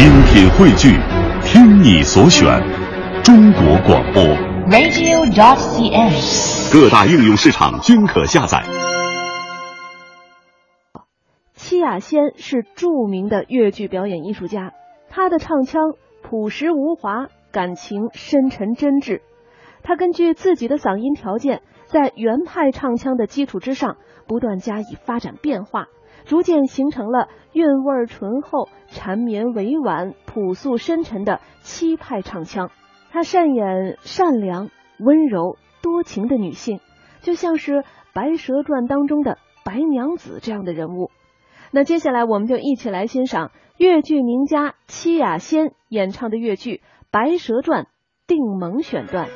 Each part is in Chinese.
精品汇聚，听你所选，中国广播。radio.cn。各大应用市场均可下载。戚雅仙是著名的越剧表演艺术家，她的唱腔朴实无华，感情深沉真挚。她根据自己的嗓音条件，在原派唱腔的基础之上，不断加以发展变化，逐渐形成了韵味醇厚、缠绵委婉、朴素深沉的七派唱腔。她善演善良、温柔、多情的女性，就像是《白蛇传》当中的白娘子这样的人物。那接下来我们就一起来欣赏越剧名家戚雅仙演唱的越剧《白蛇传·定盟》选段。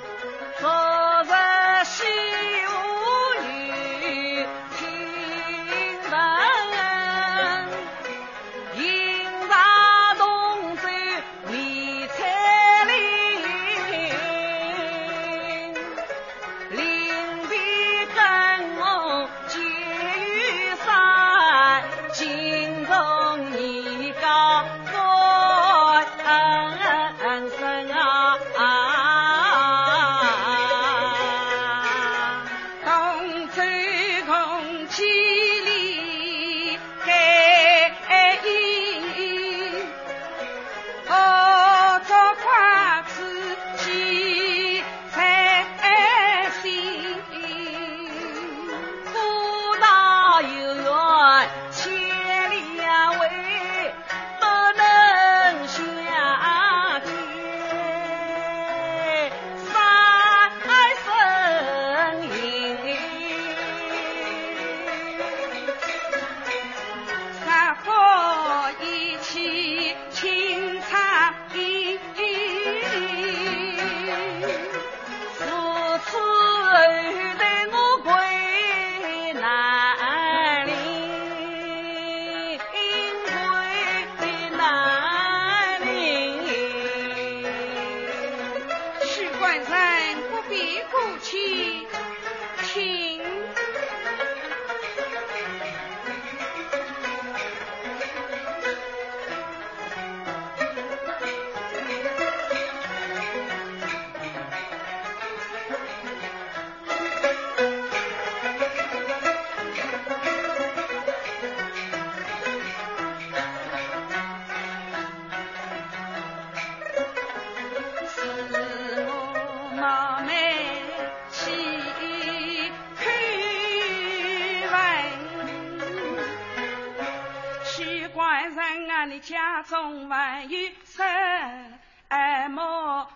你家中还有什么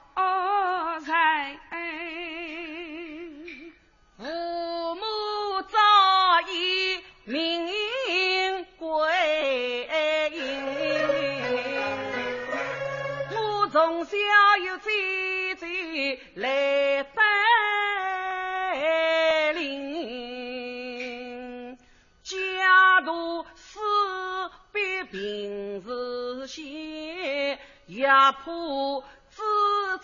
也怕之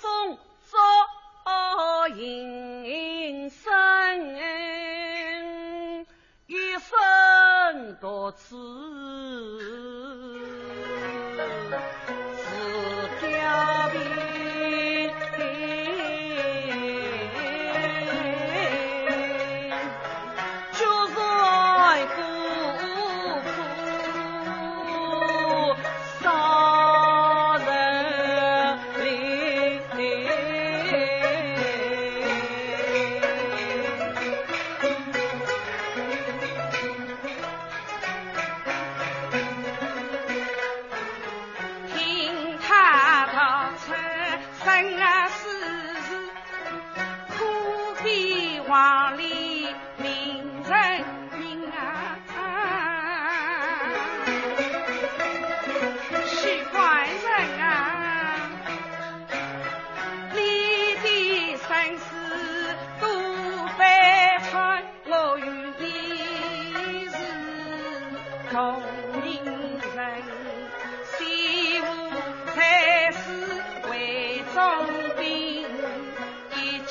中遭营生，一生多次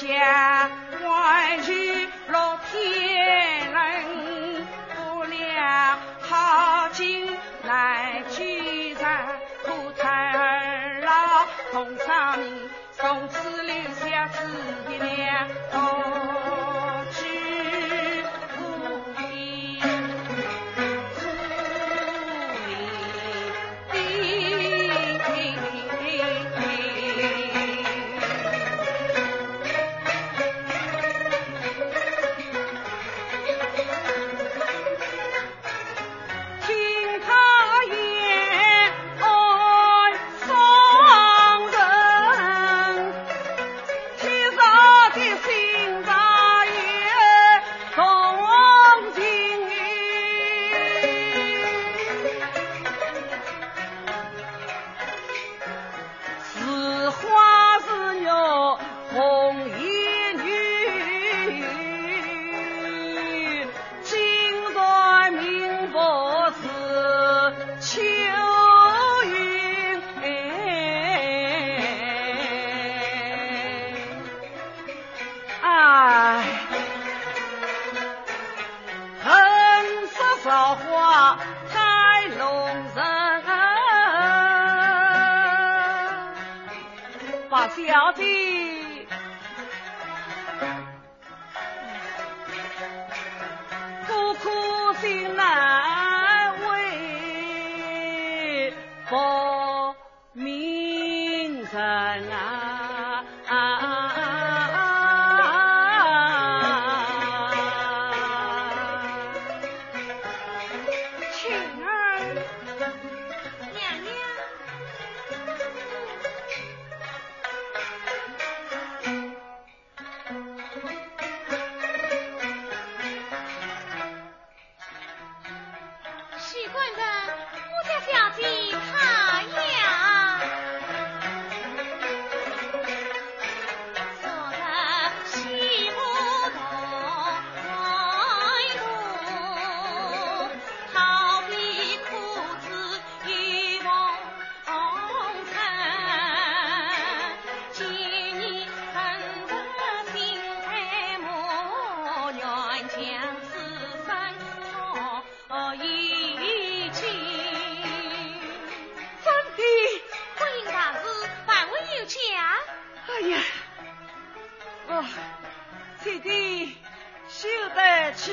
千万全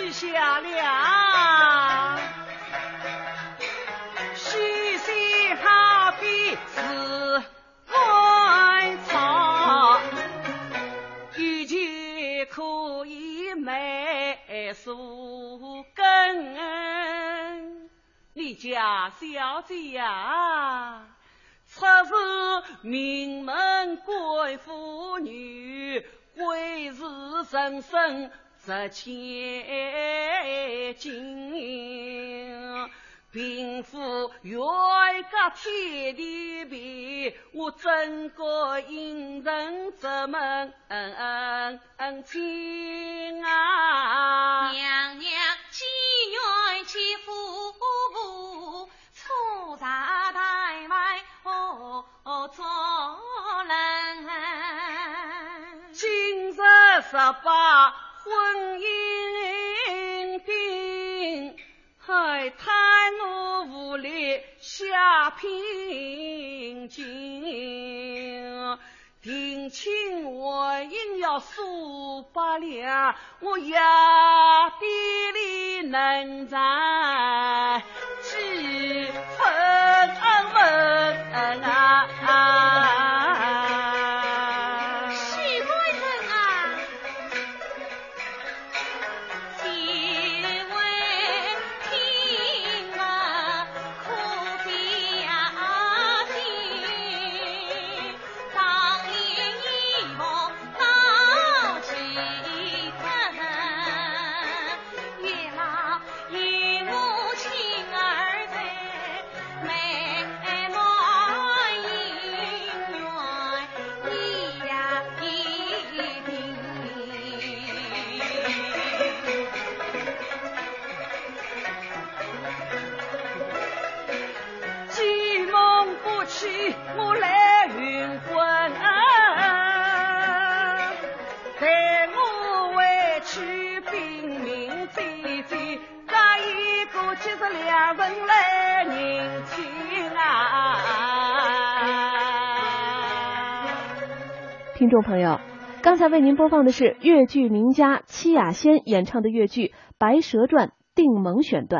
得去下了。须心好比是万草，一切可以美树根。你家小姐呀、出自名门贵妇女，贵是人生值千金。贫富愿个天地比，我怎个应人这门亲啊？娘娘既愿其夫出闸台外哦做人。今日十八婚姻定，还叹我无力下聘金。定亲我应要数百两，我也比你能赚几分文啊！是两人来认亲啊！听众朋友，刚才为您播放的是越剧名家戚雅仙演唱的越剧《白蛇传·定盟》选段。